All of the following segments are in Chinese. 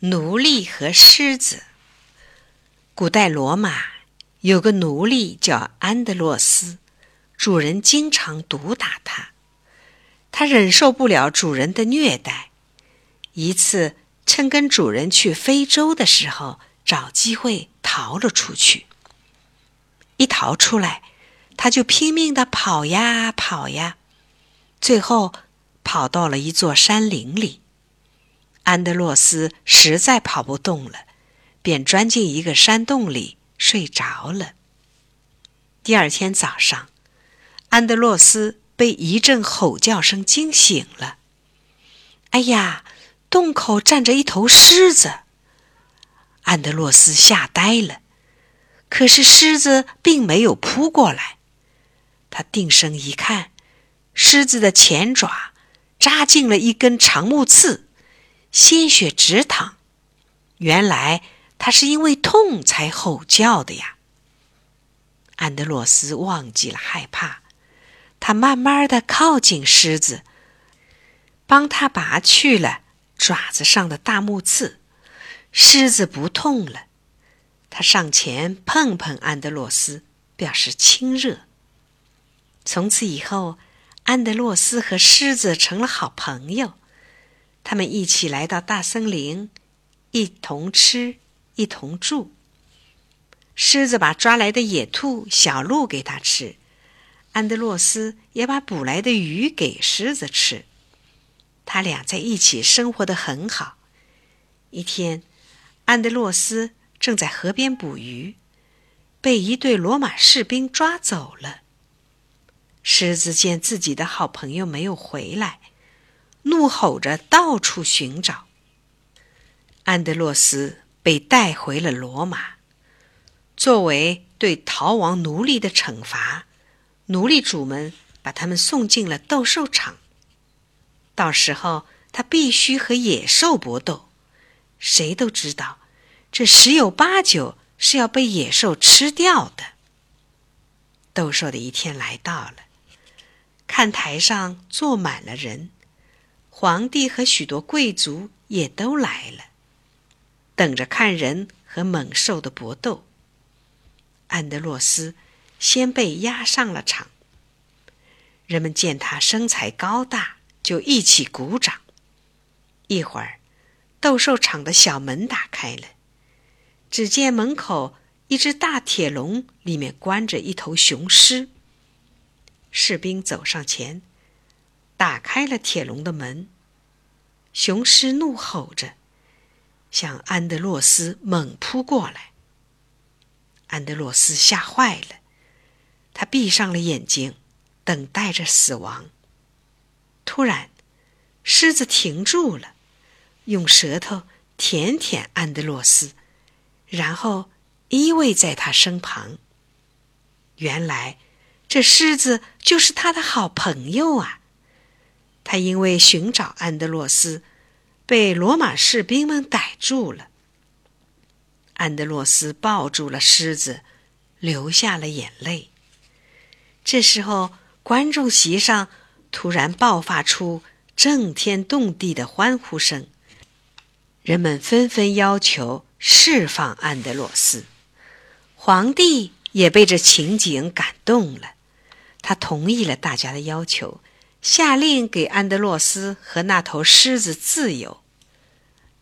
奴隶和狮子。古代罗马有个奴隶叫安德洛斯，主人经常毒打他，他忍受不了主人的虐待。一次，趁跟主人去非洲的时候，找机会逃了出去。一逃出来，他就拼命的跑呀跑呀，最后跑到了一座山林里。安德洛斯实在跑不动了，便钻进一个山洞里睡着了。第二天早上，安德洛斯被一阵吼叫声惊醒了。“哎呀，洞口站着一头狮子！”安德洛斯吓呆了。可是狮子并没有扑过来。他定神一看，狮子的前爪扎进了一根长木刺。鲜血直淌，原来他是因为痛才吼叫的呀。安德洛斯忘记了害怕，他慢慢的靠近狮子，帮他拔去了爪子上的大木刺，狮子不痛了。他上前碰碰安德洛斯，表示亲热。从此以后，安德洛斯和狮子成了好朋友。他们一起来到大森林，一同吃，一同住。狮子把抓来的野兔、小鹿给他吃，安德洛斯也把捕来的鱼给狮子吃。他俩在一起生活的很好。一天，安德洛斯正在河边捕鱼，被一队罗马士兵抓走了。狮子见自己的好朋友没有回来。怒吼着到处寻找。安德洛斯被带回了罗马，作为对逃亡奴隶的惩罚，奴隶主们把他们送进了斗兽场。到时候他必须和野兽搏斗，谁都知道，这十有八九是要被野兽吃掉的。斗兽的一天来到了，看台上坐满了人。皇帝和许多贵族也都来了，等着看人和猛兽的搏斗。安德洛斯先被押上了场，人们见他身材高大，就一起鼓掌。一会儿，斗兽场的小门打开了，只见门口一只大铁笼，里面关着一头雄狮。士兵走上前。打开了铁笼的门，雄狮怒吼着，向安德洛斯猛扑过来。安德洛斯吓坏了，他闭上了眼睛，等待着死亡。突然，狮子停住了，用舌头舔舔安德洛斯，然后依偎在他身旁。原来，这狮子就是他的好朋友啊！他因为寻找安德洛斯，被罗马士兵们逮住了。安德洛斯抱住了狮子，流下了眼泪。这时候，观众席上突然爆发出震天动地的欢呼声，人们纷纷要求释放安德洛斯。皇帝也被这情景感动了，他同意了大家的要求。下令给安德洛斯和那头狮子自由。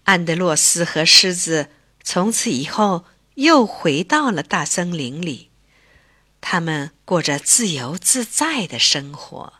安德洛斯和狮子从此以后又回到了大森林里，他们过着自由自在的生活。